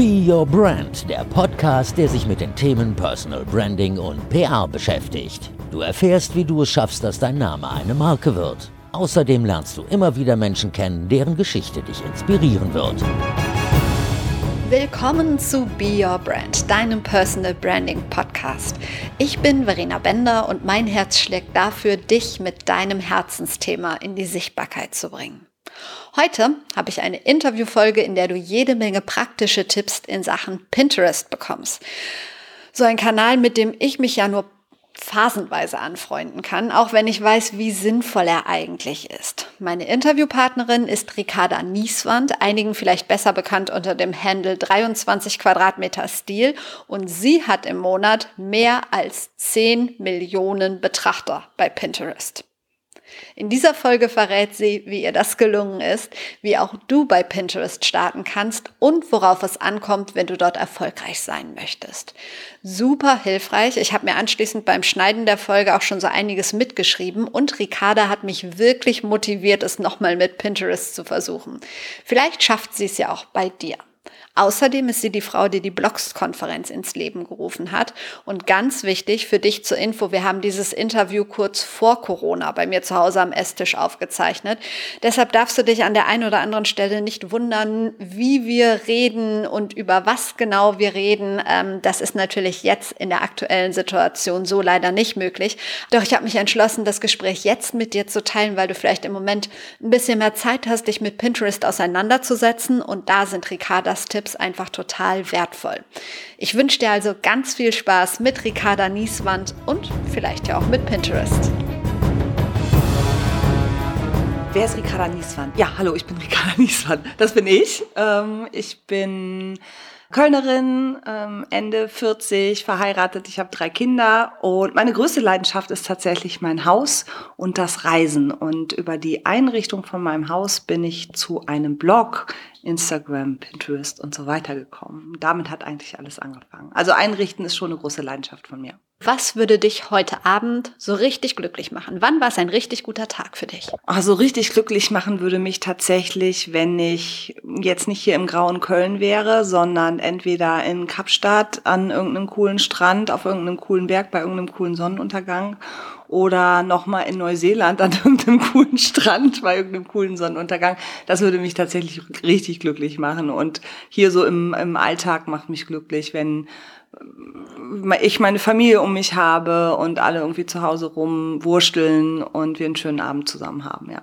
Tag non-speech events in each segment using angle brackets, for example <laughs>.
Be Your Brand, der Podcast, der sich mit den Themen Personal Branding und PR beschäftigt. Du erfährst, wie du es schaffst, dass dein Name eine Marke wird. Außerdem lernst du immer wieder Menschen kennen, deren Geschichte dich inspirieren wird. Willkommen zu Be Your Brand, deinem Personal Branding Podcast. Ich bin Verena Bender und mein Herz schlägt dafür, dich mit deinem Herzensthema in die Sichtbarkeit zu bringen. Heute habe ich eine Interviewfolge, in der du jede Menge praktische Tipps in Sachen Pinterest bekommst. So ein Kanal, mit dem ich mich ja nur phasenweise anfreunden kann, auch wenn ich weiß, wie sinnvoll er eigentlich ist. Meine Interviewpartnerin ist Ricarda Nieswand, einigen vielleicht besser bekannt unter dem Handle 23 Quadratmeter Stil und sie hat im Monat mehr als 10 Millionen Betrachter bei Pinterest. In dieser Folge verrät sie, wie ihr das gelungen ist, wie auch du bei Pinterest starten kannst und worauf es ankommt, wenn du dort erfolgreich sein möchtest. Super hilfreich. Ich habe mir anschließend beim Schneiden der Folge auch schon so einiges mitgeschrieben und Ricarda hat mich wirklich motiviert, es nochmal mit Pinterest zu versuchen. Vielleicht schafft sie es ja auch bei dir. Außerdem ist sie die Frau, die die Blogs-Konferenz ins Leben gerufen hat. Und ganz wichtig für dich zur Info, wir haben dieses Interview kurz vor Corona bei mir zu Hause am Esstisch aufgezeichnet. Deshalb darfst du dich an der einen oder anderen Stelle nicht wundern, wie wir reden und über was genau wir reden. Ähm, das ist natürlich jetzt in der aktuellen Situation so leider nicht möglich. Doch ich habe mich entschlossen, das Gespräch jetzt mit dir zu teilen, weil du vielleicht im Moment ein bisschen mehr Zeit hast, dich mit Pinterest auseinanderzusetzen. Und da sind Ricardas Tipps Tipps einfach total wertvoll. Ich wünsche dir also ganz viel Spaß mit Ricarda Nieswand und vielleicht ja auch mit Pinterest. Wer ist Ricarda Nieswand? Ja, hallo, ich bin Ricarda <laughs> Nieswand. Das bin ich. Ähm, ich bin Kölnerin, ähm, Ende 40, verheiratet. Ich habe drei Kinder und meine größte Leidenschaft ist tatsächlich mein Haus und das Reisen. Und über die Einrichtung von meinem Haus bin ich zu einem Blog, Instagram, Pinterest und so weiter gekommen. Damit hat eigentlich alles angefangen. Also einrichten ist schon eine große Leidenschaft von mir. Was würde dich heute Abend so richtig glücklich machen? Wann war es ein richtig guter Tag für dich? Also richtig glücklich machen würde mich tatsächlich, wenn ich jetzt nicht hier im grauen Köln wäre, sondern entweder in Kapstadt an irgendeinem coolen Strand, auf irgendeinem coolen Berg, bei irgendeinem coolen Sonnenuntergang oder nochmal in Neuseeland an <laughs> irgendeinem coolen Strand bei irgendeinem coolen Sonnenuntergang. Das würde mich tatsächlich richtig glücklich machen. Und hier so im, im Alltag macht mich glücklich, wenn ich meine Familie um mich habe und alle irgendwie zu Hause rumwursteln und wir einen schönen Abend zusammen haben, ja.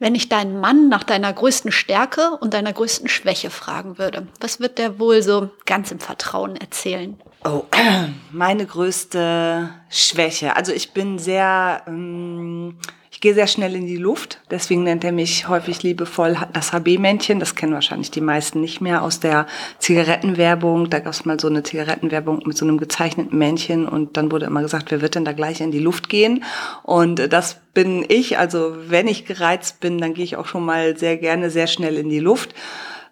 Wenn ich deinen Mann nach deiner größten Stärke und deiner größten Schwäche fragen würde, was wird der wohl so ganz im Vertrauen erzählen? Oh, <clears throat> meine größte Schwäche. Also ich bin sehr, ähm, ich gehe sehr schnell in die Luft. Deswegen nennt er mich häufig liebevoll das HB-Männchen. Das kennen wahrscheinlich die meisten nicht mehr aus der Zigarettenwerbung. Da gab es mal so eine Zigarettenwerbung mit so einem gezeichneten Männchen und dann wurde immer gesagt, wer wird denn da gleich in die Luft gehen? Und das bin ich. Also wenn ich gereizt bin, dann gehe ich auch schon mal sehr gerne sehr schnell in die Luft.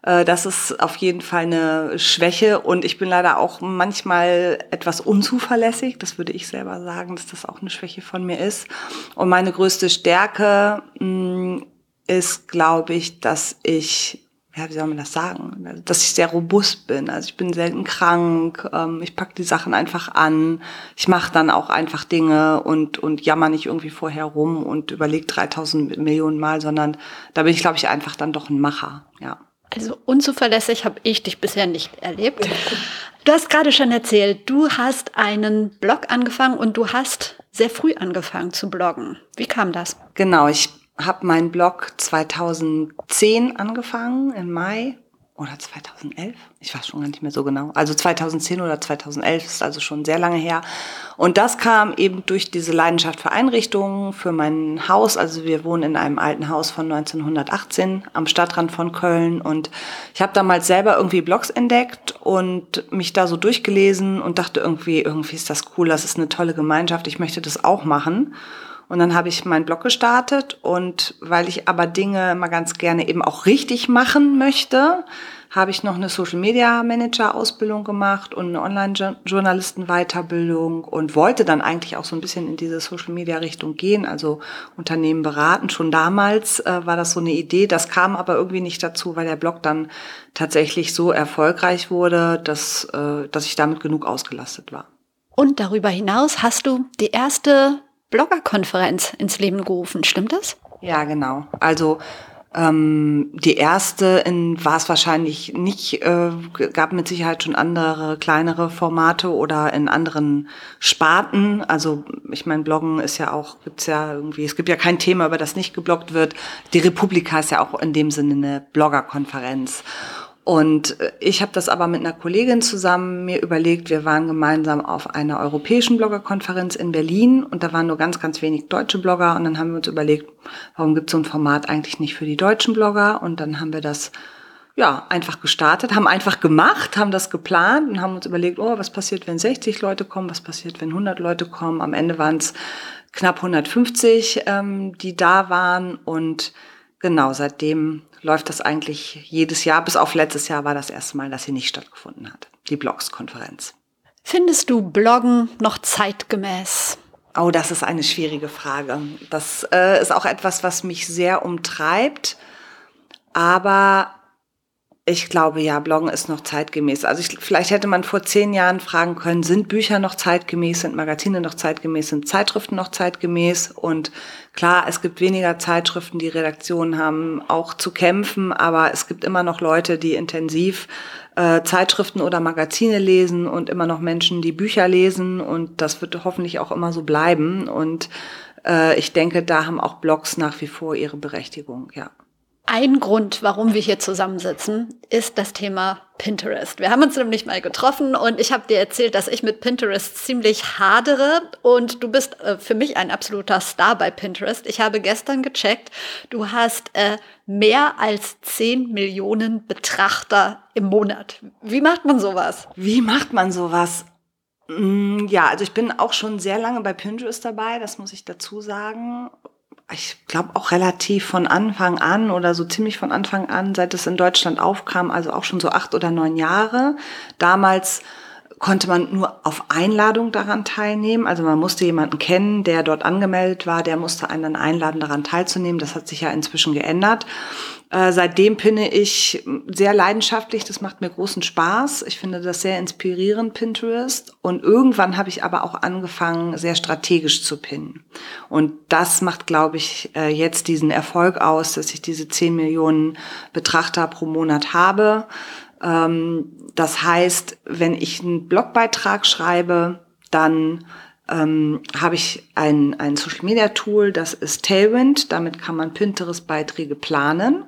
Äh, das ist auf jeden Fall eine Schwäche und ich bin leider auch manchmal etwas unzuverlässig. Das würde ich selber sagen, dass das auch eine Schwäche von mir ist. Und meine größte Stärke mm, ist, glaube ich, dass ich ja, wie soll man das sagen, dass ich sehr robust bin. Also ich bin selten krank, ähm, ich pack die Sachen einfach an, ich mache dann auch einfach Dinge und, und jammer nicht irgendwie vorher rum und überlege 3000 Millionen Mal, sondern da bin ich, glaube ich, einfach dann doch ein Macher, ja. Also unzuverlässig habe ich dich bisher nicht erlebt. Du hast gerade schon erzählt, du hast einen Blog angefangen und du hast sehr früh angefangen zu bloggen. Wie kam das? Genau, ich habe meinen Blog 2010 angefangen, im Mai oder 2011, ich weiß schon gar nicht mehr so genau. Also 2010 oder 2011 ist also schon sehr lange her. Und das kam eben durch diese Leidenschaft für Einrichtungen, für mein Haus. Also wir wohnen in einem alten Haus von 1918 am Stadtrand von Köln. Und ich habe damals selber irgendwie Blogs entdeckt und mich da so durchgelesen und dachte irgendwie, irgendwie ist das cool, das ist eine tolle Gemeinschaft, ich möchte das auch machen. Und dann habe ich meinen Blog gestartet und weil ich aber Dinge mal ganz gerne eben auch richtig machen möchte, habe ich noch eine Social Media Manager Ausbildung gemacht und eine Online Journalisten Weiterbildung und wollte dann eigentlich auch so ein bisschen in diese Social Media Richtung gehen, also Unternehmen beraten. Schon damals äh, war das so eine Idee, das kam aber irgendwie nicht dazu, weil der Blog dann tatsächlich so erfolgreich wurde, dass, äh, dass ich damit genug ausgelastet war. Und darüber hinaus hast du die erste Bloggerkonferenz ins Leben gerufen, stimmt das? Ja, genau. Also ähm, die erste war es wahrscheinlich nicht, äh, gab mit Sicherheit schon andere kleinere Formate oder in anderen Sparten. Also ich meine, Bloggen ist ja auch, gibt's ja irgendwie, es gibt ja kein Thema, über das nicht gebloggt wird. Die Republika ist ja auch in dem Sinne eine Bloggerkonferenz. Und äh, ich habe das aber mit einer Kollegin zusammen mir überlegt. Wir waren gemeinsam auf einer europäischen Bloggerkonferenz in Berlin und da waren nur ganz, ganz wenig deutsche Blogger. Und dann haben wir uns überlegt, warum gibt es so ein Format eigentlich nicht für die deutschen Blogger? Und dann haben wir das ja einfach gestartet, haben einfach gemacht, haben das geplant und haben uns überlegt, oh, was passiert, wenn 60 Leute kommen? Was passiert, wenn 100 Leute kommen? Am Ende waren es knapp 150, ähm, die da waren und Genau, seitdem läuft das eigentlich jedes Jahr. Bis auf letztes Jahr war das erste Mal, dass sie nicht stattgefunden hat. Die Blogs-Konferenz. Findest du Bloggen noch zeitgemäß? Oh, das ist eine schwierige Frage. Das äh, ist auch etwas, was mich sehr umtreibt. Aber ich glaube ja, Bloggen ist noch zeitgemäß. Also ich, vielleicht hätte man vor zehn Jahren fragen können, sind Bücher noch zeitgemäß, sind Magazine noch zeitgemäß, sind Zeitschriften noch zeitgemäß? Und klar, es gibt weniger Zeitschriften, die Redaktionen haben auch zu kämpfen, aber es gibt immer noch Leute, die intensiv äh, Zeitschriften oder Magazine lesen und immer noch Menschen, die Bücher lesen. Und das wird hoffentlich auch immer so bleiben. Und äh, ich denke, da haben auch Blogs nach wie vor ihre Berechtigung, ja. Ein Grund, warum wir hier zusammensitzen, ist das Thema Pinterest. Wir haben uns nämlich mal getroffen und ich habe dir erzählt, dass ich mit Pinterest ziemlich hadere und du bist äh, für mich ein absoluter Star bei Pinterest. Ich habe gestern gecheckt, du hast äh, mehr als 10 Millionen Betrachter im Monat. Wie macht man sowas? Wie macht man sowas? Mm, ja, also ich bin auch schon sehr lange bei Pinterest dabei, das muss ich dazu sagen ich glaube auch relativ von Anfang an oder so ziemlich von Anfang an, seit es in Deutschland aufkam, also auch schon so acht oder neun Jahre. Damals konnte man nur auf Einladung daran teilnehmen. Also man musste jemanden kennen, der dort angemeldet war, der musste einen dann einladen, daran teilzunehmen. Das hat sich ja inzwischen geändert. Äh, seitdem pinne ich sehr leidenschaftlich, das macht mir großen Spaß. Ich finde das sehr inspirierend, Pinterest. Und irgendwann habe ich aber auch angefangen, sehr strategisch zu pinnen. Und das macht, glaube ich, äh, jetzt diesen Erfolg aus, dass ich diese 10 Millionen Betrachter pro Monat habe. Ähm, das heißt, wenn ich einen Blogbeitrag schreibe, dann ähm, habe ich ein, ein Social Media Tool, das ist Tailwind. Damit kann man Pinterest-Beiträge planen.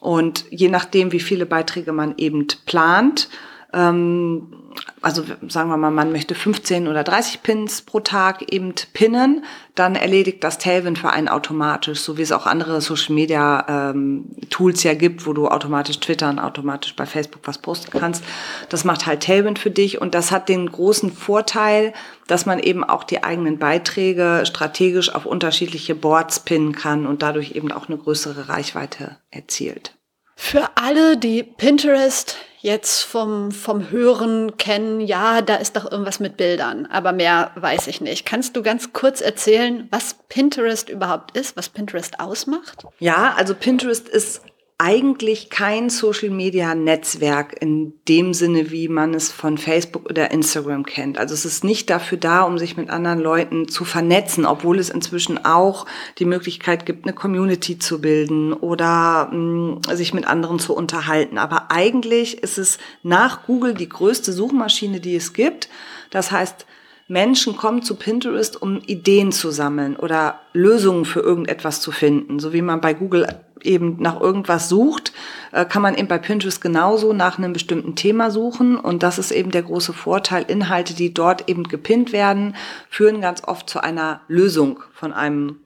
Und je nachdem, wie viele Beiträge man eben plant, ähm, also sagen wir mal, man möchte 15 oder 30 Pins pro Tag eben pinnen, dann erledigt das Tailwind für einen automatisch, so wie es auch andere Social Media ähm, Tools ja gibt, wo du automatisch twittern, automatisch bei Facebook was posten kannst. Das macht halt Tailwind für dich und das hat den großen Vorteil, dass man eben auch die eigenen Beiträge strategisch auf unterschiedliche Boards pinnen kann und dadurch eben auch eine größere Reichweite erzielt. Für alle, die Pinterest jetzt vom, vom Hören kennen, ja, da ist doch irgendwas mit Bildern, aber mehr weiß ich nicht. Kannst du ganz kurz erzählen, was Pinterest überhaupt ist, was Pinterest ausmacht? Ja, also Pinterest ist eigentlich kein Social-Media-Netzwerk in dem Sinne, wie man es von Facebook oder Instagram kennt. Also es ist nicht dafür da, um sich mit anderen Leuten zu vernetzen, obwohl es inzwischen auch die Möglichkeit gibt, eine Community zu bilden oder mh, mm, sich mit anderen zu unterhalten. Aber eigentlich ist es nach Google die größte Suchmaschine, die es gibt. Das heißt, Menschen kommen zu Pinterest, um Ideen zu sammeln oder Lösungen für irgendetwas zu finden. So wie man bei Google eben nach irgendwas sucht, äh, kann man eben bei Pinterest genauso nach einem bestimmten Thema suchen. Und das ist eben der große Vorteil. Inhalte, die dort eben gepinnt werden, führen ganz oft zu einer Lösung von einem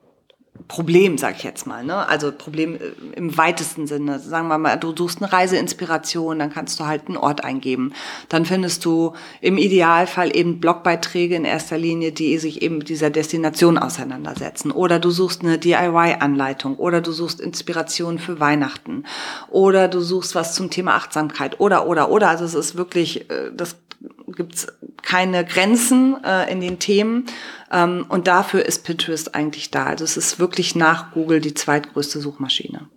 Problem, sag ich jetzt mal. Ne? Also Problem äh, im weitesten Sinne. Sagen wir mal, du suchst eine Reiseinspiration, dann kannst du halt einen Ort eingeben. Dann findest du im Idealfall eben Blogbeiträge in erster Linie, die sich eben mit dieser Destination auseinandersetzen. Oder du suchst eine DIY-Anleitung. Oder du suchst Inspiration für Weihnachten. Oder du suchst was zum Thema Achtsamkeit. Oder, oder, oder. Also es ist wirklich, äh, das gibt's keine Grenzen äh, in den Themen. Ähm, und dafür ist Pinterest eigentlich da. Also es ist wirklich nach Google die zweitgrößte Suchmaschine.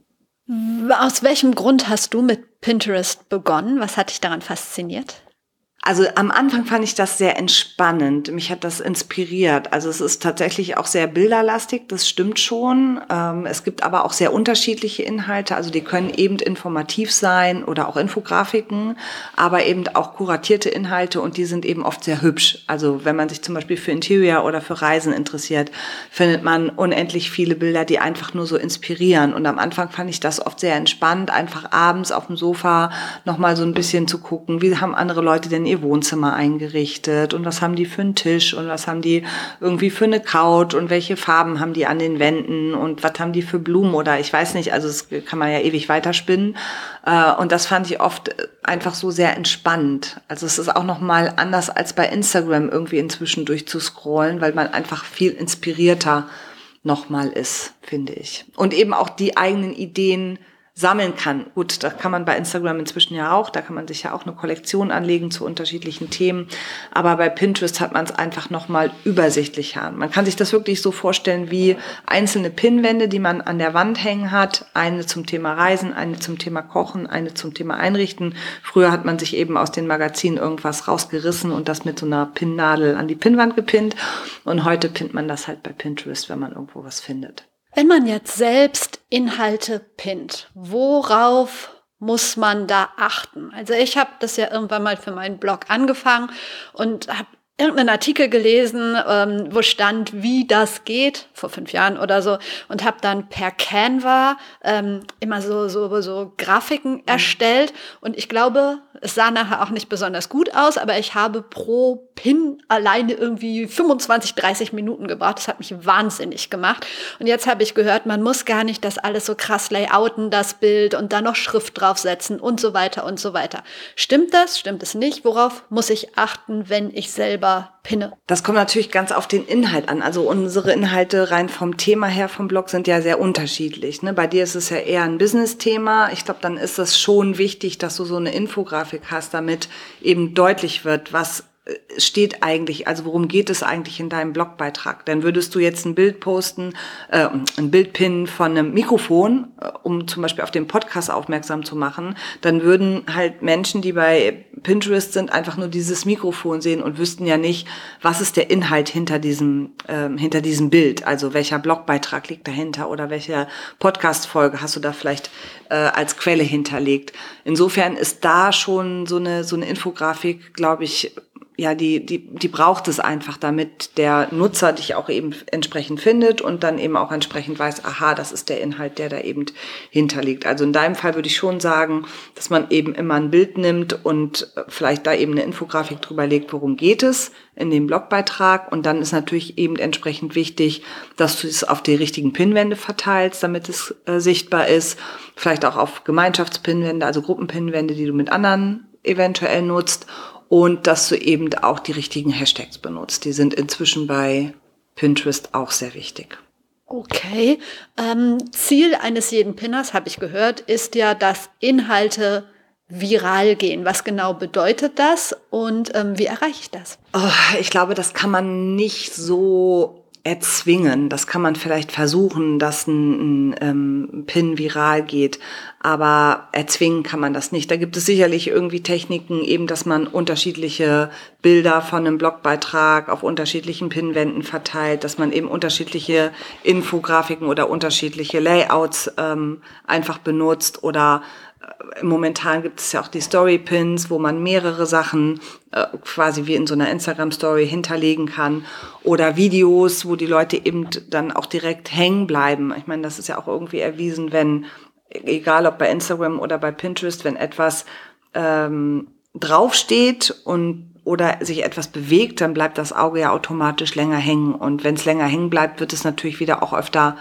Aus welchem Grund hast du mit Pinterest begonnen? Was hat dich daran fasziniert? Also am Anfang fand ich das sehr entspannend. Mich hat das inspiriert. Also es ist tatsächlich auch sehr bilderlastig, das stimmt schon. Ähm, es gibt aber auch sehr unterschiedliche Inhalte. Also die können eben informativ sein oder auch Infografiken, aber eben auch kuratierte Inhalte und die sind eben oft sehr hübsch. Also wenn man sich zum Beispiel für Interior oder für Reisen interessiert, findet man unendlich viele Bilder, die einfach nur so inspirieren. Und am Anfang fand ich das oft sehr entspannt, einfach abends auf dem Sofa nochmal so ein bisschen zu gucken, wie haben andere Leute denn ihr ihr Wohnzimmer eingerichtet und was haben die für einen Tisch und was haben die irgendwie für eine Couch und welche Farben haben die an den Wänden und was haben die für Blumen oder ich weiß nicht, also das kann man ja ewig weiterspinnen. Äh, und das fand ich oft einfach so sehr entspannt. Also es ist auch nochmal anders als bei Instagram irgendwie inzwischen durchzuscrollen, weil man einfach viel inspirierter nochmal ist, finde ich. Und eben auch die eigenen Ideen sammeln kann. Gut, da kann man bei Instagram inzwischen ja auch, da kann man sich ja auch eine Kollektion anlegen zu unterschiedlichen Themen. Aber bei Pinterest hat man es einfach nochmal übersichtlicher. Man kann sich das wirklich so vorstellen wie einzelne Pinwände, die man an der Wand hängen hat. Eine zum Thema Reisen, eine zum Thema Kochen, eine zum Thema Einrichten. Früher hat man sich eben aus den Magazinen irgendwas rausgerissen und das mit so einer Pinnnadel an die Pinnwand gepinnt. Und heute pinnt man das halt bei Pinterest, wenn man irgendwo was findet. Wenn man jetzt selbst Inhalte pinnt, worauf muss man da achten? Also ich habe das ja irgendwann mal für meinen Blog angefangen und habe irgendeinen Artikel gelesen, ähm, wo stand, wie das geht, vor fünf Jahren oder so, und habe dann per Canva ähm, immer so, so, so Grafiken mhm. erstellt. Und ich glaube, es sah nachher auch nicht besonders gut aus, aber ich habe pro Pin alleine irgendwie 25, 30 Minuten gebraucht. Das hat mich wahnsinnig gemacht. Und jetzt habe ich gehört, man muss gar nicht das alles so krass layouten, das Bild und dann noch Schrift draufsetzen und so weiter und so weiter. Stimmt das? Stimmt es nicht? Worauf muss ich achten, wenn ich selber pinne? Das kommt natürlich ganz auf den Inhalt an. Also unsere Inhalte rein vom Thema her vom Blog sind ja sehr unterschiedlich. Ne? Bei dir ist es ja eher ein Business-Thema. Ich glaube, dann ist es schon wichtig, dass du so eine Infografik Grafik hast, damit eben deutlich wird, was steht eigentlich, also worum geht es eigentlich in deinem Blogbeitrag? Dann würdest du jetzt ein Bild posten, äh, ein Bild pinnen von einem Mikrofon, äh, um zum Beispiel auf den Podcast aufmerksam zu machen, dann würden halt Menschen, die bei Pinterest sind, einfach nur dieses Mikrofon sehen und wüssten ja nicht, was ist der Inhalt hinter diesem, äh, hinter diesem Bild, also welcher Blogbeitrag liegt dahinter oder welche Podcast-Folge hast du da vielleicht äh, als Quelle hinterlegt. Insofern ist da schon so eine, so eine Infografik, glaube ich, ja, die, die, die braucht es einfach, damit der Nutzer dich auch eben entsprechend findet und dann eben auch entsprechend weiß, aha, das ist der Inhalt, der da eben hinterliegt. Also in deinem Fall würde ich schon sagen, dass man eben immer ein Bild nimmt und vielleicht da eben eine Infografik drüber legt, worum geht es in dem Blogbeitrag. Und dann ist natürlich eben entsprechend wichtig, dass du es auf die richtigen Pinwände verteilst, damit es äh, sichtbar ist. Vielleicht auch auf Gemeinschaftspinwände, also Gruppenpinwände, die du mit anderen eventuell nutzt und dass du eben auch die richtigen Hashtags benutzt. Die sind inzwischen bei Pinterest auch sehr wichtig. Okay. Ähm, Ziel eines jeden Pinners, habe ich gehört, ist ja, dass Inhalte viral gehen. Was genau bedeutet das und ähm, wie erreiche ich das? Oh, ich glaube, das kann man nicht so erzwingen. Das kann man vielleicht versuchen, dass ein, ein ähm, Pin viral geht, aber erzwingen kann man das nicht. Da gibt es sicherlich irgendwie Techniken, eben, dass man unterschiedliche Bilder von einem Blogbeitrag auf unterschiedlichen Pinwänden verteilt, dass man eben unterschiedliche Infografiken oder unterschiedliche Layouts ähm, einfach benutzt oder momentan gibt es ja auch die Story Pins, wo man mehrere Sachen äh, quasi wie in so einer Instagram Story hinterlegen kann oder Videos, wo die Leute eben dann auch direkt hängen bleiben. Ich meine, das ist ja auch irgendwie erwiesen, wenn egal ob bei Instagram oder bei Pinterest, wenn etwas ähm, draufsteht und oder sich etwas bewegt, dann bleibt das Auge ja automatisch länger hängen. Und wenn es länger hängen bleibt, wird es natürlich wieder auch öfter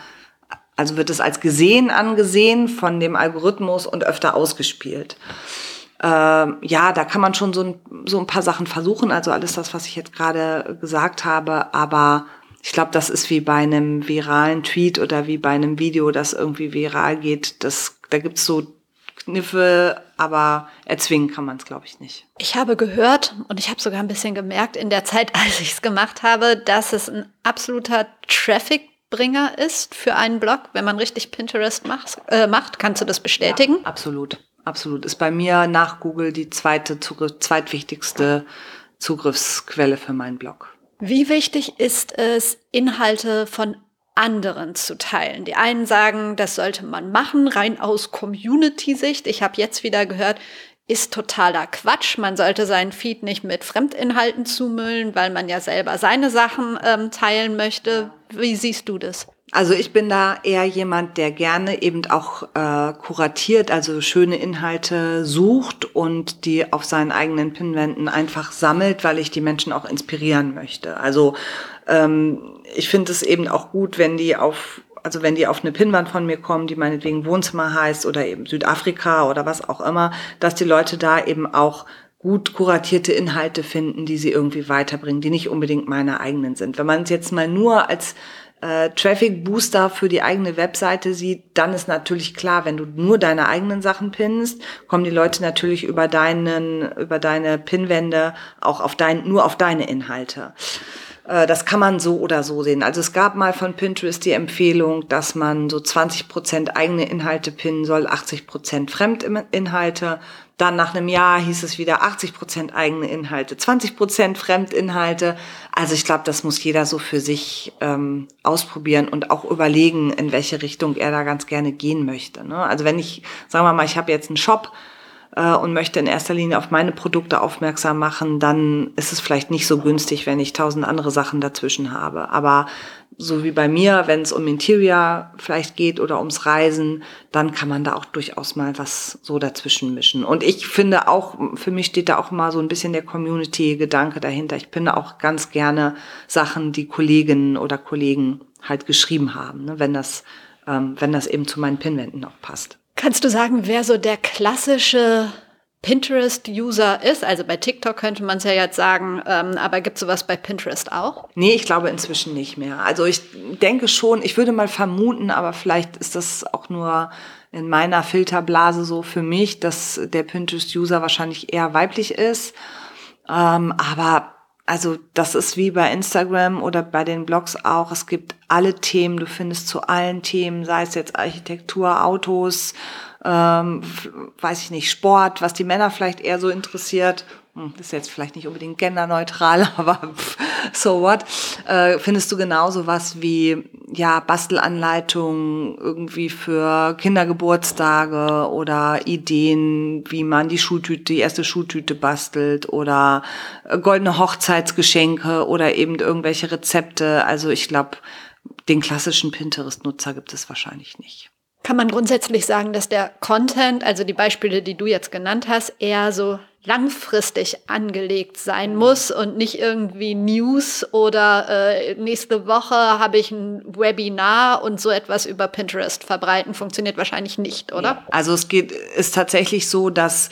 also wird es als gesehen angesehen von dem Algorithmus und öfter ausgespielt. Ähm, ja, da kann man schon so ein, so ein paar Sachen versuchen, also alles das, was ich jetzt gerade gesagt habe, aber ich glaube, das ist wie bei einem viralen Tweet oder wie bei einem Video, das irgendwie viral geht. Das, da gibt's so Kniffe, aber erzwingen kann man es, glaube ich, nicht. Ich habe gehört und ich habe sogar ein bisschen gemerkt in der Zeit, <laughs> als ich es gemacht habe, dass es ein absoluter Traffic-Bringer ist für einen Blog, wenn man richtig Pinterest macht. Äh, macht. Kannst du das bestätigen? Ja, absolut, absolut. Ist bei mir nach Google die zweite Zugriff, zweitwichtigste Zugriffsquelle für meinen Blog. Wie wichtig ist es, Inhalte von anderen zu teilen. Die einen sagen, das sollte man machen, rein aus Community-Sicht. Ich habe jetzt wieder gehört, ist totaler Quatsch. Man sollte seinen Feed nicht mit Fremdinhalten zumüllen, weil man ja selber seine Sachen ähm, teilen möchte. Wie siehst du das? Also ich bin da eher jemand, der gerne eben auch äh, kuratiert, also schöne Inhalte sucht und die auf seinen eigenen Pinwänden einfach sammelt, weil ich die Menschen auch inspirieren möchte. Also ähm, ich finde es eben auch gut, wenn die auf also wenn die auf eine Pinnwand von mir kommen, die meinetwegen Wohnzimmer heißt oder eben Südafrika oder was auch immer, dass die Leute da eben auch gut kuratierte Inhalte finden, die sie irgendwie weiterbringen, die nicht unbedingt meine eigenen sind. Wenn man es jetzt mal nur als äh, Traffic Booster für die eigene Webseite sieht, dann ist natürlich klar, wenn du nur deine eigenen Sachen pinnst, kommen die Leute natürlich über deinen, über deine Pinwände auch auf dein, nur auf deine Inhalte. Äh, das kann man so oder so sehen. Also es gab mal von Pinterest die Empfehlung, dass man so 20 Prozent eigene Inhalte pinnen soll, 80 Prozent Fremdinhalte. Dann nach einem Jahr hieß es wieder 80 Prozent eigene Inhalte, 20 Prozent Fremdinhalte. Also ich glaube, das muss jeder so für sich ähm, ausprobieren und auch überlegen, in welche Richtung er da ganz gerne gehen möchte. Ne? Also wenn ich, sagen wir mal, ich habe jetzt einen Shop, äh, und möchte in erster Linie auf meine Produkte aufmerksam machen, dann ist es vielleicht nicht so günstig, wenn ich tausend andere Sachen dazwischen habe. Aber so wie bei mir, wenn es um Interior vielleicht geht oder ums Reisen, dann kann man da auch durchaus mal was so dazwischen mischen. Und ich finde auch, für mich steht da auch mal so ein bisschen der Community-Gedanke dahinter. Ich finde auch ganz gerne Sachen, die Kolleginnen oder Kollegen halt geschrieben haben, ne, wenn das, ähm, wenn das eben zu meinen Pinwänden auch passt. Kannst du sagen, wer so der klassische Pinterest-User ist? Also bei TikTok könnte man es ja jetzt sagen, ähm, aber gibt es sowas bei Pinterest auch? Nee, ich glaube inzwischen nicht mehr. Also ich denke schon, ich würde mal vermuten, aber vielleicht ist das auch nur in meiner Filterblase so für mich, dass der Pinterest-User wahrscheinlich eher weiblich ist. Ähm, aber also das ist wie bei Instagram oder bei den Blogs auch. Es gibt alle Themen, du findest zu allen Themen, sei es jetzt Architektur, Autos, ähm, weiß ich nicht, Sport, was die Männer vielleicht eher so interessiert das ist jetzt vielleicht nicht unbedingt genderneutral, <laughs> aber so what, äh, findest du genauso was wie ja Bastelanleitungen irgendwie für Kindergeburtstage oder Ideen, wie man die Schultüte, die erste Schultüte bastelt oder äh, goldene Hochzeitsgeschenke oder eben irgendwelche Rezepte. Also ich glaube, den klassischen Pinterest-Nutzer gibt es wahrscheinlich nicht. Kann man grundsätzlich sagen, dass der Content, also die Beispiele, die du jetzt genannt hast, eher so langfristig angelegt sein muss und nicht irgendwie News oder äh, nächste Woche habe ich ein Webinar und so etwas über Pinterest verbreiten, funktioniert wahrscheinlich nicht, oder? Ja. Also es geht, ist tatsächlich so, dass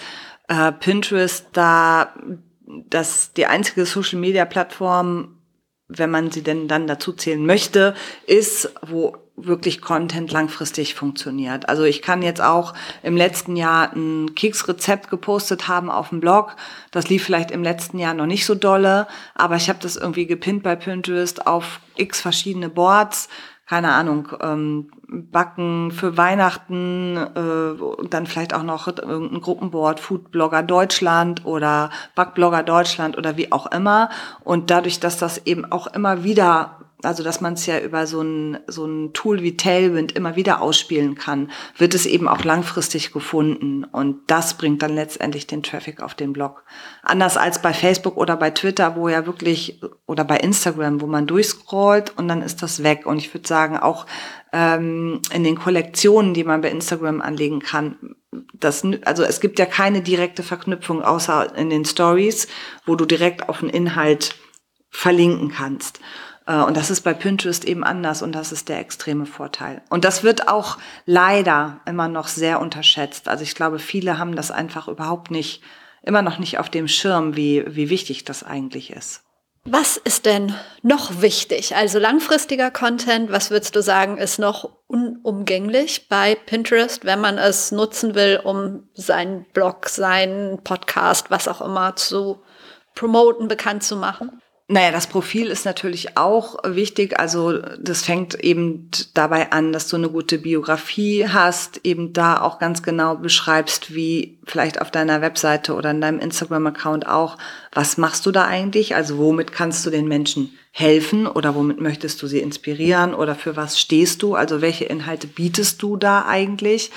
äh, Pinterest da, dass die einzige Social Media Plattform, wenn man sie denn dann dazu zählen möchte, ist, wo wirklich Content langfristig funktioniert. Also ich kann jetzt auch im letzten Jahr ein Keksrezept gepostet haben auf dem Blog. Das lief vielleicht im letzten Jahr noch nicht so dolle, aber ich habe das irgendwie gepinnt bei Pinterest auf x verschiedene Boards. Keine Ahnung, ähm, Backen für Weihnachten äh, und dann vielleicht auch noch irgendein Gruppenboard, Foodblogger Deutschland oder Backblogger Deutschland oder wie auch immer. Und dadurch, dass das eben auch immer wieder also dass man es ja über so ein, so ein Tool wie Tailwind immer wieder ausspielen kann, wird es eben auch langfristig gefunden. Und das bringt dann letztendlich den Traffic auf den Blog. Anders als bei Facebook oder bei Twitter, wo ja wirklich, oder bei Instagram, wo man durchscrollt und dann ist das weg. Und ich würde sagen, auch ähm, in den Kollektionen, die man bei Instagram anlegen kann, das, also es gibt ja keine direkte Verknüpfung außer in den Stories, wo du direkt auf den Inhalt verlinken kannst. Äh, und das ist bei Pinterest eben anders und das ist der extreme Vorteil. Und das wird auch leider immer noch sehr unterschätzt. Also ich glaube, viele haben das einfach überhaupt nicht, immer noch nicht auf dem Schirm, wie, wie wichtig das eigentlich ist. Was ist denn noch wichtig? Also langfristiger Content, was würdest du sagen, ist noch unumgänglich bei Pinterest, wenn man es nutzen will, um seinen Blog, seinen Podcast, was auch immer zu promoten, bekannt zu machen? Naja, das Profil ist natürlich auch wichtig. Also das fängt eben dabei an, dass du eine gute Biografie hast, eben da auch ganz genau beschreibst, wie vielleicht auf deiner Webseite oder in deinem Instagram-Account auch, was machst du da eigentlich? Also womit kannst du den Menschen helfen oder womit möchtest du sie inspirieren oder für was stehst du? Also welche Inhalte bietest du da eigentlich?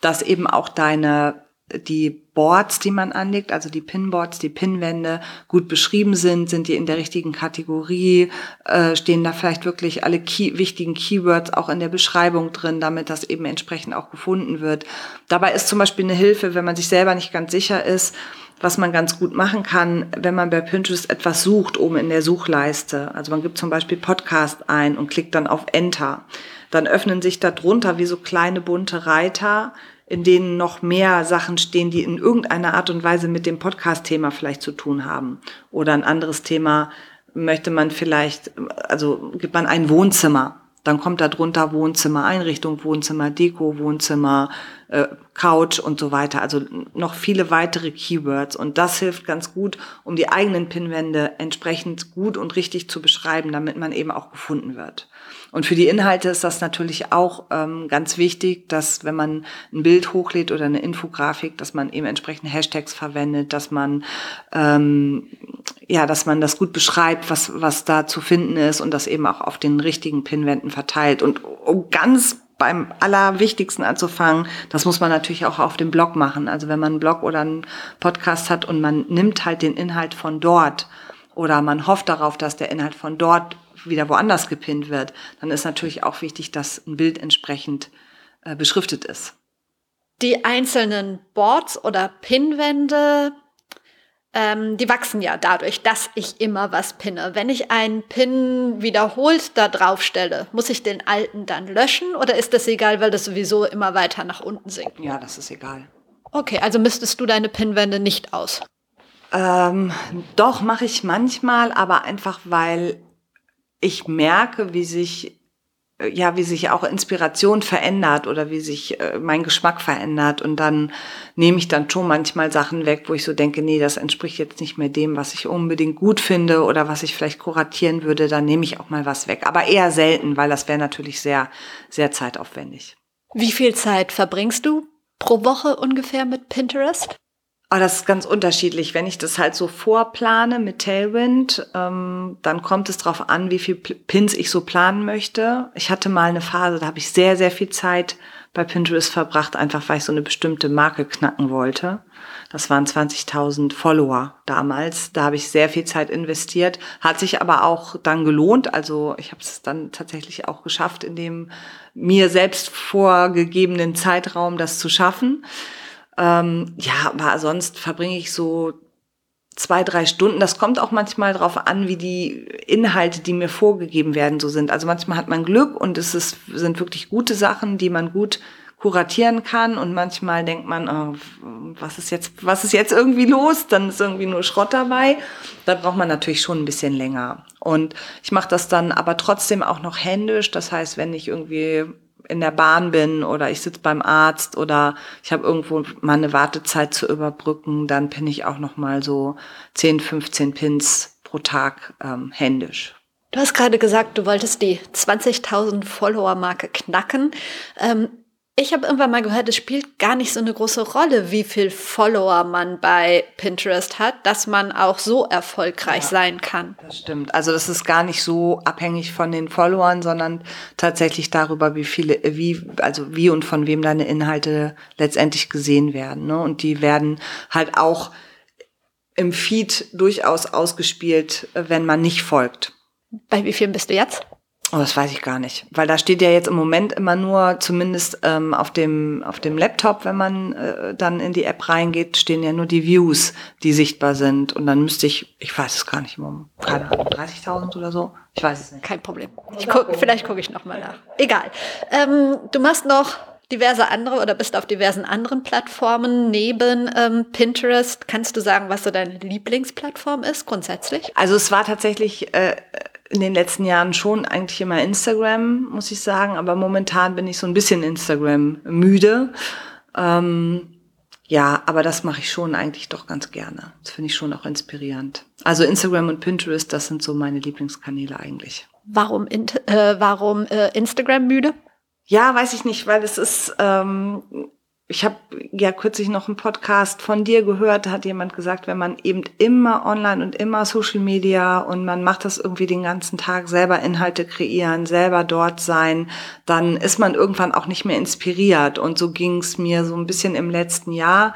Dass eben auch deine die Boards, die man anlegt, also die Pinboards, die Pinwände gut beschrieben sind, sind die in der richtigen Kategorie, äh, stehen da vielleicht wirklich alle key, wichtigen Keywords auch in der Beschreibung drin, damit das eben entsprechend auch gefunden wird. Dabei ist zum Beispiel eine Hilfe, wenn man sich selber nicht ganz sicher ist, was man ganz gut machen kann, wenn man bei Pinterest etwas sucht, oben in der Suchleiste. Also man gibt zum Beispiel Podcast ein und klickt dann auf Enter. Dann öffnen sich darunter wie so kleine bunte Reiter, in denen noch mehr Sachen stehen, die in irgendeiner Art und Weise mit dem Podcast-Thema vielleicht zu tun haben. Oder ein anderes Thema möchte man vielleicht, also gibt man ein Wohnzimmer. Dann kommt da drunter Wohnzimmer, Einrichtung, Wohnzimmer, Deko, Wohnzimmer, äh, Couch und so weiter. Also noch viele weitere Keywords. Und das hilft ganz gut, um die eigenen Pinwände entsprechend gut und richtig zu beschreiben, damit man eben auch gefunden wird. Und für die Inhalte ist das natürlich auch ähm, ganz wichtig, dass wenn man ein Bild hochlädt oder eine Infografik, dass man eben entsprechend Hashtags verwendet, dass man ähm, ja, dass man das gut beschreibt, was was da zu finden ist und das eben auch auf den richtigen Pinwänden verteilt. Und um ganz beim Allerwichtigsten anzufangen, das muss man natürlich auch auf dem Blog machen. Also wenn man einen Blog oder einen Podcast hat und man nimmt halt den Inhalt von dort oder man hofft darauf, dass der Inhalt von dort wieder woanders gepinnt wird, dann ist natürlich auch wichtig, dass ein Bild entsprechend äh, beschriftet ist. Die einzelnen Boards oder Pinwände, ähm, die wachsen ja dadurch, dass ich immer was pinne. Wenn ich einen Pin wiederholt da drauf stelle, muss ich den alten dann löschen oder ist das egal, weil das sowieso immer weiter nach unten sinkt? Ja, das ist egal. Okay, also müsstest du deine Pinwände nicht aus. Ähm, doch, mache ich manchmal, aber einfach weil ich merke, wie sich äh, ja, wie sich auch Inspiration verändert oder wie sich äh, mein Geschmack verändert. Und dann nehme ich dann schon manchmal Sachen weg, wo ich so denke, nee, das entspricht jetzt nicht mehr dem, was ich unbedingt gut finde oder was ich vielleicht kuratieren würde. Dann nehme ich auch mal was weg. Aber eher selten, weil das wäre natürlich sehr, sehr zeitaufwendig. Wie viel Zeit verbringst du pro Woche ungefähr mit Pinterest? Aber das ist ganz unterschiedlich. Wenn ich das halt so vorplane mit Tailwind, ähm, dann kommt es darauf an, wie viel Pins ich so planen möchte. Ich hatte mal eine Phase, da habe ich sehr, sehr viel Zeit bei Pinterest verbracht, einfach weil ich so eine bestimmte Marke knacken wollte. Das waren 20.000 Follower damals. Da habe ich sehr viel Zeit investiert, hat sich aber auch dann gelohnt. Also ich habe es dann tatsächlich auch geschafft, in dem mir selbst vorgegebenen Zeitraum das zu schaffen. Ähm, ja, aber sonst verbringe ich so zwei, drei Stunden. Das kommt auch manchmal darauf an, wie die Inhalte, die mir vorgegeben werden, so sind. Also manchmal hat man Glück und es ist, sind wirklich gute Sachen, die man gut kuratieren kann und manchmal denkt man, oh, was ist jetzt, was ist jetzt irgendwie los? Dann ist irgendwie nur Schrott dabei. Da braucht man natürlich schon ein bisschen länger. Und ich mache das dann aber trotzdem auch noch händisch. Das heißt, wenn ich irgendwie in der Bahn bin oder ich sitze beim Arzt oder ich habe irgendwo mal eine Wartezeit zu überbrücken, dann pinne ich auch noch mal so 10, 15 Pins pro Tag ähm, händisch. Du hast gerade gesagt, du wolltest die 20.000 Follower-Marke knacken. Ähm, ich habe irgendwann mal gehört, es spielt gar nicht so eine große Rolle, wie viel Follower man bei Pinterest hat, dass man auch so erfolgreich ja, sein kann. Das stimmt. Also das ist gar nicht so abhängig von den Followern, sondern tatsächlich darüber, wie viele, wie, also wie und von wem deine Inhalte letztendlich gesehen werden. Ne? Und die werden halt auch im Feed durchaus ausgespielt, wenn man nicht folgt. Bei wie vielen bist du jetzt? Oh, das weiß ich gar nicht, weil da steht ja jetzt im Moment immer nur, zumindest ähm, auf dem auf dem Laptop, wenn man äh, dann in die App reingeht, stehen ja nur die Views, die sichtbar sind. Und dann müsste ich, ich weiß es gar nicht, keine Ahnung, 30.000 oder so. Ich weiß es nicht. Kein Problem. Ich guck, vielleicht gucke ich noch mal nach. Egal. Ähm, du machst noch diverse andere oder bist auf diversen anderen Plattformen neben ähm, Pinterest. Kannst du sagen, was so deine Lieblingsplattform ist grundsätzlich? Also es war tatsächlich äh, in den letzten Jahren schon eigentlich immer Instagram, muss ich sagen, aber momentan bin ich so ein bisschen Instagram müde. Ähm, ja, aber das mache ich schon eigentlich doch ganz gerne. Das finde ich schon auch inspirierend. Also Instagram und Pinterest, das sind so meine Lieblingskanäle eigentlich. Warum, äh, warum äh, Instagram müde? Ja, weiß ich nicht, weil es ist, ähm, ich habe ja kürzlich noch einen Podcast von dir gehört, da hat jemand gesagt, wenn man eben immer online und immer Social Media und man macht das irgendwie den ganzen Tag, selber Inhalte kreieren, selber dort sein, dann ist man irgendwann auch nicht mehr inspiriert. Und so ging es mir so ein bisschen im letzten Jahr,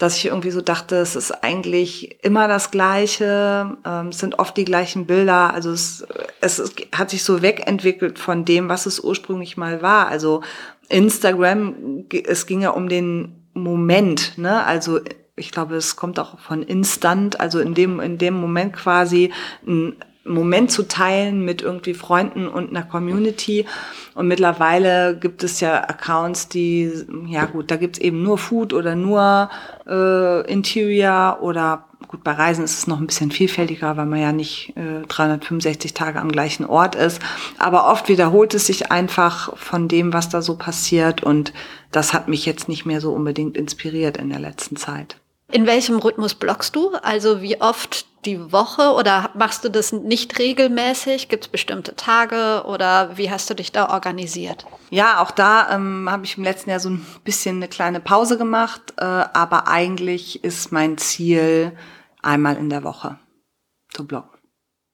dass ich irgendwie so dachte, es ist eigentlich immer das Gleiche, ähm, es sind oft die gleichen Bilder, also es, es hat sich so wegentwickelt von dem, was es ursprünglich mal war. Also Instagram, es ging ja um den Moment, ne? Also ich glaube, es kommt auch von Instant, also in dem, in dem Moment quasi ein Moment zu teilen mit irgendwie Freunden und einer Community. Und mittlerweile gibt es ja Accounts, die, ja gut, da gibt's eben nur Food oder nur äh, Interior oder gut, bei Reisen ist es noch ein bisschen vielfältiger, weil man ja nicht äh, 365 Tage am gleichen Ort ist. Aber oft wiederholt es sich einfach von dem, was da so passiert. Und das hat mich jetzt nicht mehr so unbedingt inspiriert in der letzten Zeit. In welchem Rhythmus bloggst du? Also wie oft die Woche oder machst du das nicht regelmäßig? Gibt es bestimmte Tage oder wie hast du dich da organisiert? Ja, auch da ähm, habe ich im letzten Jahr so ein bisschen eine kleine Pause gemacht, äh, aber eigentlich ist mein Ziel einmal in der Woche zu bloggen.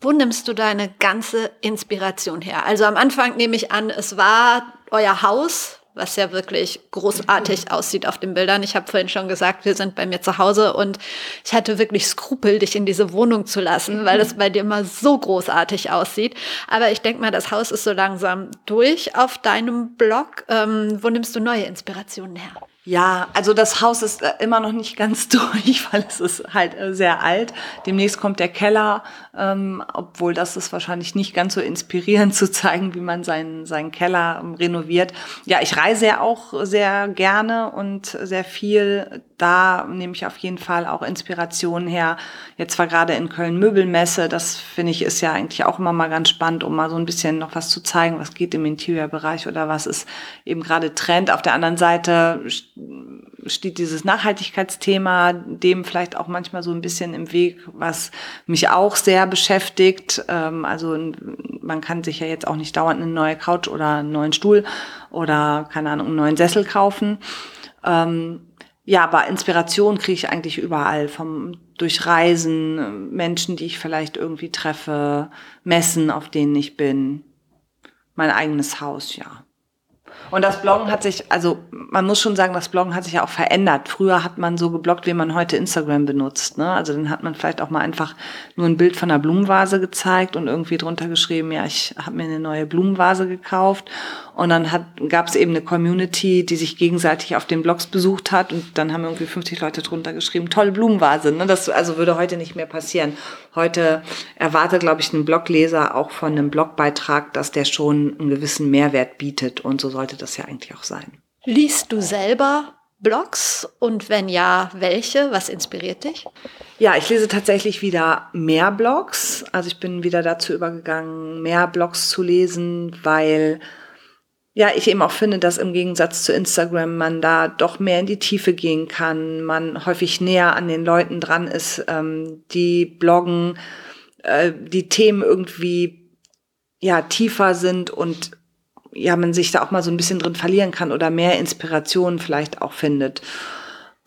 Wo nimmst du deine ganze Inspiration her? Also am Anfang nehme ich an, es war euer Haus, was ja wirklich großartig aussieht auf den Bildern. Ich habe vorhin schon gesagt, wir sind bei mir zu Hause und ich hatte wirklich Skrupel, dich in diese Wohnung zu lassen, weil es bei dir immer so großartig aussieht. Aber ich denke mal, das Haus ist so langsam durch auf deinem Blog. Ähm, wo nimmst du neue Inspirationen her? Ja, also das Haus ist äh, immer noch nicht ganz <laughs> durch, weil es ist halt äh, sehr alt. Demnächst kommt der Keller, ähm, obwohl das ist wahrscheinlich nicht ganz so inspirierend <laughs> zu zeigen, wie man seinen, seinen Keller ähm, renoviert. Ja, ich reise ja auch sehr gerne und sehr viel. Da nehme ich auf jeden Fall auch Inspirationen her. Jetzt war gerade in Köln Möbelmesse. Das finde ich ist ja eigentlich auch immer mal ganz spannend, um mal so ein bisschen noch was zu zeigen, was geht im Interiorbereich oder was ist eben gerade Trend. Auf der anderen Seite steht dieses Nachhaltigkeitsthema dem vielleicht auch manchmal so ein bisschen im Weg, was mich auch sehr beschäftigt. Ähm, also man kann sich ja jetzt auch nicht dauernd eine neue Couch oder einen neuen Stuhl oder keine Ahnung einen neuen Sessel kaufen. Ähm, ja, aber Inspiration kriege ich eigentlich überall, vom durch Reisen, Menschen, die ich vielleicht irgendwie treffe, Messen, auf denen ich bin, mein eigenes Haus, ja. Und das Bloggen hat sich, also man muss schon sagen, das Bloggen hat sich ja auch verändert. Früher hat man so gebloggt, wie man heute Instagram benutzt. Ne? Also dann hat man vielleicht auch mal einfach nur ein Bild von einer Blumenvase gezeigt und irgendwie drunter geschrieben, ja, ich habe mir eine neue Blumenvase gekauft. Und dann gab es eben eine Community, die sich gegenseitig auf den Blogs besucht hat und dann haben irgendwie 50 Leute drunter geschrieben, tolle Blumenvase. Ne? Das also würde heute nicht mehr passieren. Heute erwarte, glaube ich, ein Blogleser auch von einem Blogbeitrag, dass der schon einen gewissen Mehrwert bietet und so sollte das ja eigentlich auch sein. Liest du selber Blogs und wenn ja, welche? Was inspiriert dich? Ja, ich lese tatsächlich wieder mehr Blogs. Also ich bin wieder dazu übergegangen, mehr Blogs zu lesen, weil ja, ich eben auch finde, dass im Gegensatz zu Instagram man da doch mehr in die Tiefe gehen kann, man häufig näher an den Leuten dran ist, ähm, die bloggen, äh, die Themen irgendwie ja tiefer sind und ja, man sich da auch mal so ein bisschen drin verlieren kann oder mehr Inspiration vielleicht auch findet.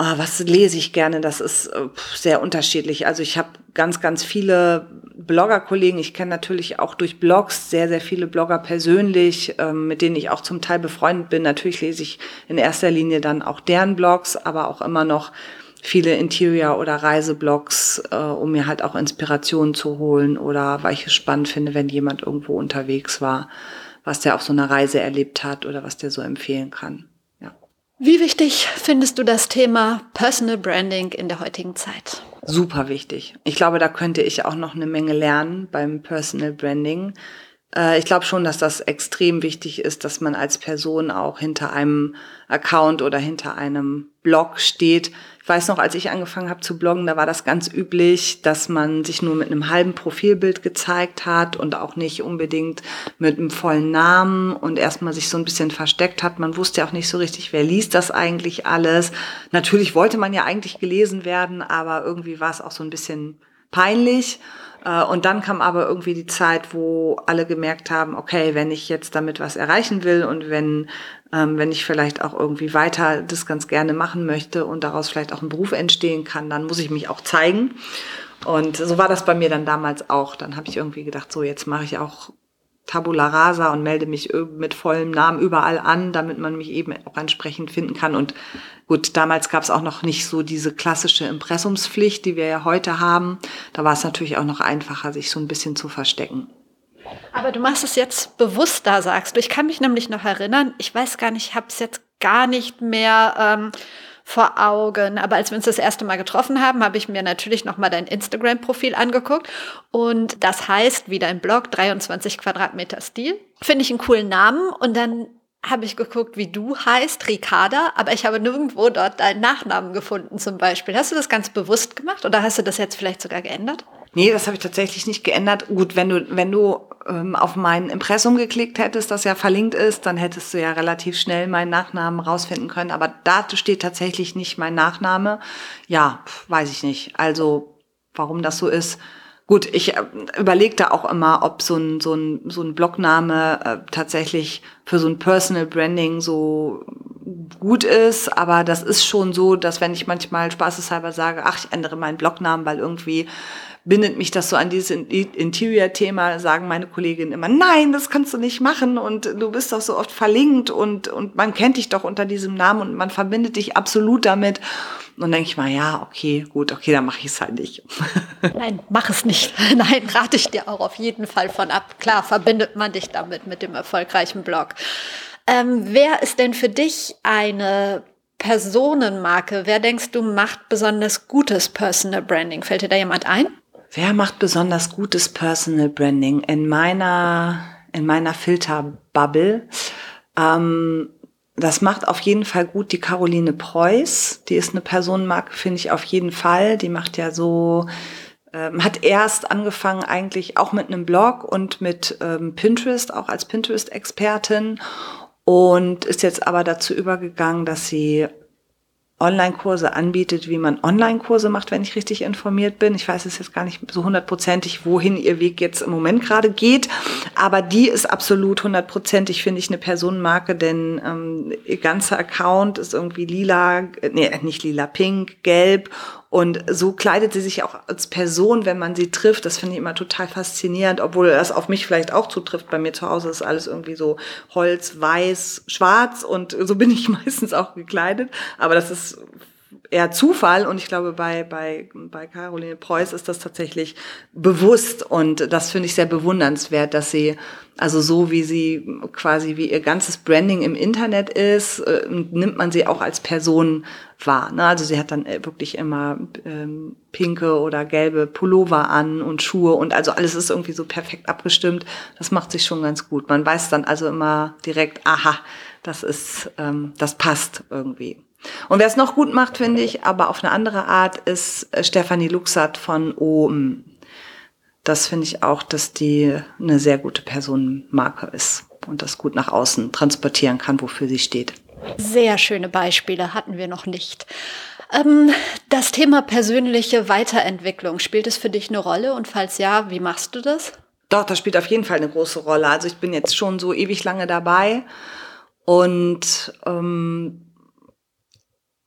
Oh, was lese ich gerne? Das ist äh, sehr unterschiedlich. Also ich habe ganz, ganz viele Blogger-Kollegen. Ich kenne natürlich auch durch Blogs sehr, sehr viele Blogger persönlich, ähm, mit denen ich auch zum Teil befreundet bin. Natürlich lese ich in erster Linie dann auch deren Blogs, aber auch immer noch viele Interior- oder Reiseblogs, äh, um mir halt auch Inspirationen zu holen oder weil ich es spannend finde, wenn jemand irgendwo unterwegs war, was der auf so einer Reise erlebt hat oder was der so empfehlen kann. Ja. Wie wichtig findest du das Thema Personal Branding in der heutigen Zeit? Super wichtig. Ich glaube, da könnte ich auch noch eine Menge lernen beim Personal Branding. Äh, ich glaube schon, dass das extrem wichtig ist, dass man als Person auch hinter einem Account oder hinter einem Blog steht. Ich weiß noch, als ich angefangen habe zu bloggen, da war das ganz üblich, dass man sich nur mit einem halben Profilbild gezeigt hat und auch nicht unbedingt mit einem vollen Namen und erstmal sich so ein bisschen versteckt hat. Man wusste ja auch nicht so richtig, wer liest das eigentlich alles. Natürlich wollte man ja eigentlich gelesen werden, aber irgendwie war es auch so ein bisschen peinlich. Äh, und dann kam aber irgendwie die Zeit, wo alle gemerkt haben, okay, wenn ich jetzt damit was erreichen will und wenn, ähm, wenn ich vielleicht auch irgendwie weiter das ganz gerne machen möchte und daraus vielleicht auch ein Beruf entstehen kann, dann muss ich mich auch zeigen. Und so war das bei mir dann damals auch. Dann habe ich irgendwie gedacht, so jetzt mache ich auch Tabula rasa und melde mich mit vollem Namen überall an, damit man mich eben auch entsprechend finden kann. Und gut, damals gab es auch noch nicht so diese klassische Impressumspflicht, die wir ja heute haben. Da war es natürlich auch noch einfacher, sich so ein bisschen zu verstecken. Aber du machst es jetzt bewusster, sagst du. Ich kann mich nämlich noch erinnern, ich weiß gar nicht, ich habe es jetzt gar nicht mehr. Ähm vor Augen. Aber als wir uns das erste Mal getroffen haben, habe ich mir natürlich nochmal dein Instagram-Profil angeguckt. Und das heißt, wie dein Blog, 23 Quadratmeter Stil. Finde ich einen coolen Namen. Und dann habe ich geguckt, wie du heißt, Ricarda, aber ich habe nirgendwo dort deinen Nachnamen gefunden zum Beispiel. Hast du das ganz bewusst gemacht oder hast du das jetzt vielleicht sogar geändert? Nee, das habe ich tatsächlich nicht geändert. Gut, wenn du, wenn du ähm, auf mein Impressum geklickt hättest, das ja verlinkt ist, dann hättest du ja relativ schnell meinen Nachnamen rausfinden können. Aber da steht tatsächlich nicht mein Nachname. Ja, weiß ich nicht. Also, warum das so ist. Gut, ich äh, überlege da auch immer, ob so ein, so ein, so ein Blogname äh, tatsächlich für so ein Personal Branding so gut ist, aber das ist schon so, dass wenn ich manchmal spaßeshalber sage, ach, ich ändere meinen Blognamen, weil irgendwie bindet mich das so an dieses Interior-Thema, sagen meine Kolleginnen immer, nein, das kannst du nicht machen und du bist doch so oft verlinkt und, und man kennt dich doch unter diesem Namen und man verbindet dich absolut damit. Und denke ich mal, ja, okay, gut, okay, dann mache ich es halt nicht. <laughs> Nein, mach es nicht. <laughs> Nein, rate ich dir auch auf jeden Fall von ab. Klar, verbindet man dich damit mit dem erfolgreichen Blog. Ähm, wer ist denn für dich eine Personenmarke? Wer denkst du macht besonders gutes Personal Branding? Fällt dir da jemand ein? Wer macht besonders gutes Personal Branding? In meiner, in meiner Filterbubble. Ähm, das macht auf jeden Fall gut die Caroline Preuß. Die ist eine Personenmarke, finde ich auf jeden Fall. Die macht ja so, ähm, hat erst angefangen eigentlich auch mit einem Blog und mit ähm, Pinterest, auch als Pinterest-Expertin und ist jetzt aber dazu übergegangen, dass sie Online-Kurse anbietet, wie man Online-Kurse macht, wenn ich richtig informiert bin. Ich weiß es jetzt gar nicht so hundertprozentig, wohin ihr Weg jetzt im Moment gerade geht, aber die ist absolut hundertprozentig, finde ich, eine Personenmarke, denn ähm, ihr ganzer Account ist irgendwie lila, äh, nee, nicht lila, pink, gelb und so kleidet sie sich auch als Person, wenn man sie trifft. Das finde ich immer total faszinierend, obwohl das auf mich vielleicht auch zutrifft. Bei mir zu Hause ist alles irgendwie so Holz, Weiß, Schwarz und so bin ich <laughs> meistens auch gekleidet. Aber das ist eher Zufall und ich glaube bei bei bei Caroline Preuß ist das tatsächlich bewusst und das finde ich sehr bewundernswert, dass sie also so wie sie quasi wie ihr ganzes Branding im Internet ist, äh, nimmt man sie auch als Person wahr. Ne? Also sie hat dann äh, wirklich immer ähm, pinke oder gelbe Pullover an und Schuhe und also alles ist irgendwie so perfekt abgestimmt. Das macht sich schon ganz gut. Man weiß dann also immer direkt, aha, das ist, ähm, das passt irgendwie. Und wer es noch gut macht, finde ich, aber auf eine andere Art, ist äh, Stefanie Luxat von OM. Das finde ich auch, dass die eine sehr gute Personenmarke ist und das gut nach außen transportieren kann, wofür sie steht. Sehr schöne Beispiele hatten wir noch nicht. Ähm, das Thema persönliche Weiterentwicklung, spielt es für dich eine Rolle? Und falls ja, wie machst du das? Doch, das spielt auf jeden Fall eine große Rolle. Also ich bin jetzt schon so ewig lange dabei und ähm,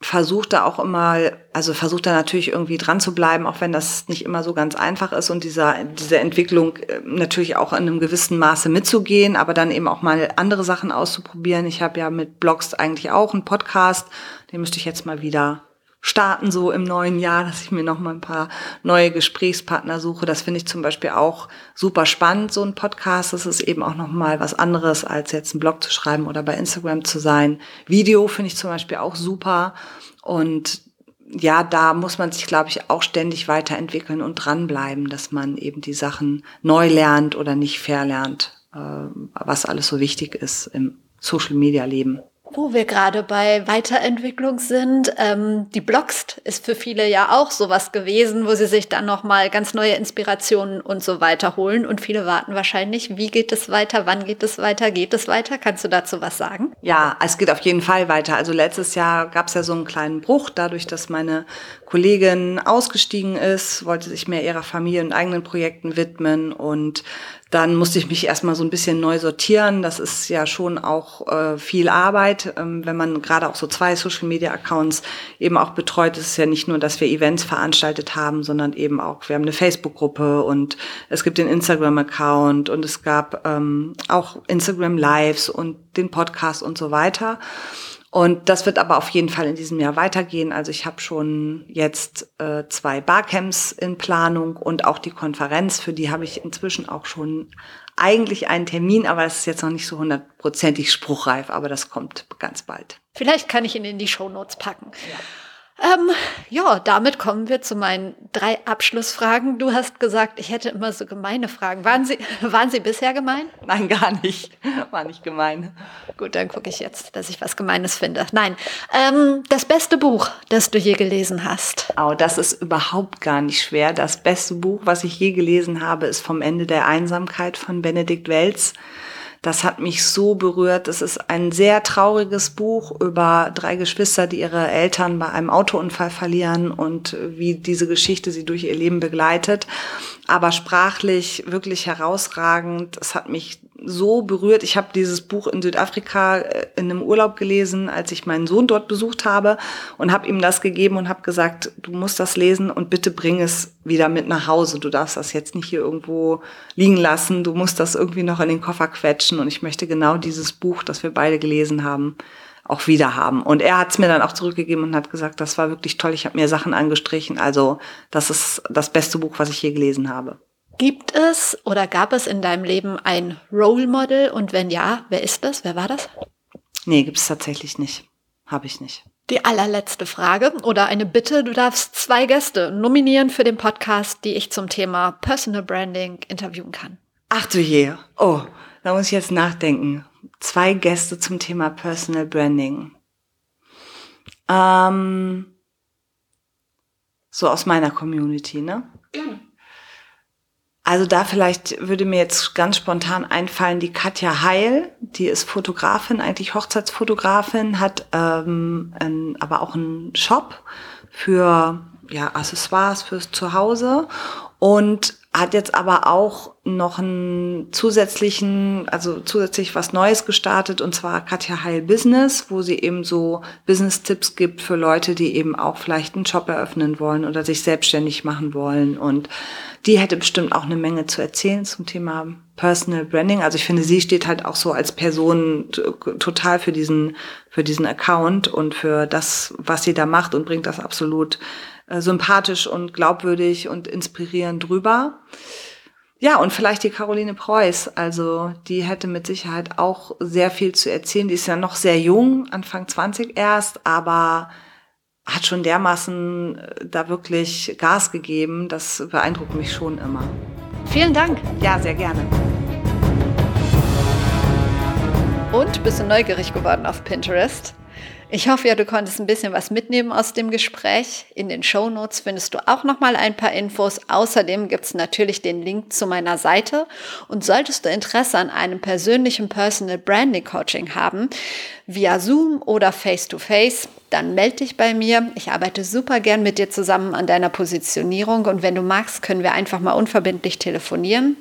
versucht da auch immer, also versucht da natürlich irgendwie dran zu bleiben, auch wenn das nicht immer so ganz einfach ist und dieser, diese Entwicklung äh, natürlich auch in einem gewissen Maße mitzugehen, aber dann eben auch mal andere Sachen auszuprobieren. Ich habe ja mit Blogs eigentlich auch einen Podcast, den müsste ich jetzt mal wieder starten so im neuen Jahr, dass ich mir noch mal ein paar neue Gesprächspartner suche. Das finde ich zum Beispiel auch super spannend, so ein Podcast. Das ist eben auch noch mal was anderes, als jetzt einen Blog zu schreiben oder bei Instagram zu sein. Video finde ich zum Beispiel auch super. Und ja, da muss man sich, glaube ich, auch ständig weiterentwickeln und dranbleiben, dass man eben die Sachen neu lernt oder nicht verlernt, äh, was alles so wichtig ist im Social-Media-Leben. Wo wir gerade bei Weiterentwicklung sind, ähm, die Blogst ist für viele ja auch sowas gewesen, wo sie sich dann nochmal ganz neue Inspirationen und so weiter holen. Und viele warten wahrscheinlich, wie geht es weiter, wann geht es weiter, geht es weiter? Kannst du dazu was sagen? Ja, es geht auf jeden Fall weiter. Also letztes Jahr gab es ja so einen kleinen Bruch, dadurch, dass meine Kollegin ausgestiegen ist, wollte sich mehr ihrer Familie und eigenen Projekten widmen und dann musste ich mich erstmal so ein bisschen neu sortieren. Das ist ja schon auch äh, viel Arbeit, ähm, wenn man gerade auch so zwei Social Media Accounts eben auch betreut. Es ist ja nicht nur, dass wir Events veranstaltet haben, sondern eben auch, wir haben eine Facebook-Gruppe und es gibt den Instagram-Account und es gab ähm, auch Instagram Lives und den Podcast und so weiter. Und das wird aber auf jeden Fall in diesem Jahr weitergehen. Also ich habe schon jetzt äh, zwei Barcamps in Planung und auch die Konferenz, für die habe ich inzwischen auch schon eigentlich einen Termin, aber es ist jetzt noch nicht so hundertprozentig spruchreif, aber das kommt ganz bald. Vielleicht kann ich ihn in die Show Notes packen. Ja. Ähm, ja, damit kommen wir zu meinen drei Abschlussfragen. Du hast gesagt, ich hätte immer so gemeine Fragen. Waren sie, <laughs> waren sie bisher gemein? Nein, gar nicht. War nicht gemein. Gut, dann gucke ich jetzt, dass ich was Gemeines finde. Nein, ähm, das beste Buch, das du je gelesen hast. Oh, das ist überhaupt gar nicht schwer. Das beste Buch, was ich je gelesen habe, ist Vom Ende der Einsamkeit von Benedikt Welz. Das hat mich so berührt. Es ist ein sehr trauriges Buch über drei Geschwister, die ihre Eltern bei einem Autounfall verlieren und wie diese Geschichte sie durch ihr Leben begleitet. Aber sprachlich wirklich herausragend. Es hat mich so berührt. Ich habe dieses Buch in Südafrika äh, in einem Urlaub gelesen, als ich meinen Sohn dort besucht habe und habe ihm das gegeben und habe gesagt, du musst das lesen und bitte bring es wieder mit nach Hause. Du darfst das jetzt nicht hier irgendwo liegen lassen. Du musst das irgendwie noch in den Koffer quetschen und ich möchte genau dieses Buch, das wir beide gelesen haben, auch wieder haben. Und er hat es mir dann auch zurückgegeben und hat gesagt, das war wirklich toll. Ich habe mir Sachen angestrichen. Also das ist das beste Buch, was ich je gelesen habe. Gibt es oder gab es in deinem Leben ein Role Model? Und wenn ja, wer ist das? Wer war das? Nee, gibt es tatsächlich nicht. Habe ich nicht. Die allerletzte Frage oder eine Bitte. Du darfst zwei Gäste nominieren für den Podcast, die ich zum Thema Personal Branding interviewen kann. Ach du je. Oh, da muss ich jetzt nachdenken. Zwei Gäste zum Thema Personal Branding. Ähm, so aus meiner Community, ne? Gerne. Also da vielleicht würde mir jetzt ganz spontan einfallen, die Katja Heil, die ist Fotografin, eigentlich Hochzeitsfotografin, hat ähm, ein, aber auch einen Shop für ja, Accessoires fürs Zuhause und hat jetzt aber auch noch einen zusätzlichen, also zusätzlich was Neues gestartet und zwar Katja Heil Business, wo sie eben so Business-Tipps gibt für Leute, die eben auch vielleicht einen Shop eröffnen wollen oder sich selbstständig machen wollen und die hätte bestimmt auch eine Menge zu erzählen zum Thema Personal Branding. Also ich finde, sie steht halt auch so als Person total für diesen, für diesen Account und für das, was sie da macht und bringt das absolut äh, sympathisch und glaubwürdig und inspirierend drüber. Ja, und vielleicht die Caroline Preuß. Also die hätte mit Sicherheit auch sehr viel zu erzählen. Die ist ja noch sehr jung, Anfang 20 erst, aber hat schon dermaßen äh, da wirklich Gas gegeben. Das beeindruckt mich schon immer. Vielen Dank. Ja, sehr gerne. Und bist du neugierig geworden auf Pinterest? Ich hoffe ja, du konntest ein bisschen was mitnehmen aus dem Gespräch. In den Show Notes findest du auch noch mal ein paar Infos. Außerdem gibt es natürlich den Link zu meiner Seite. Und solltest du Interesse an einem persönlichen Personal Branding Coaching haben, via Zoom oder Face to Face, dann melde dich bei mir. Ich arbeite super gern mit dir zusammen an deiner Positionierung und wenn du magst, können wir einfach mal unverbindlich telefonieren.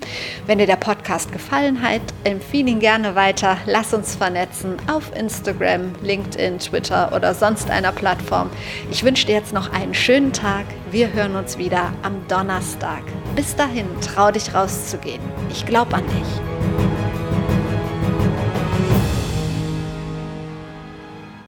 Wenn dir der Podcast gefallen hat, empfehle ihn gerne weiter. Lass uns vernetzen auf Instagram, LinkedIn, Twitter oder sonst einer Plattform. Ich wünsche dir jetzt noch einen schönen Tag. Wir hören uns wieder am Donnerstag. Bis dahin, trau dich rauszugehen. Ich glaube an dich.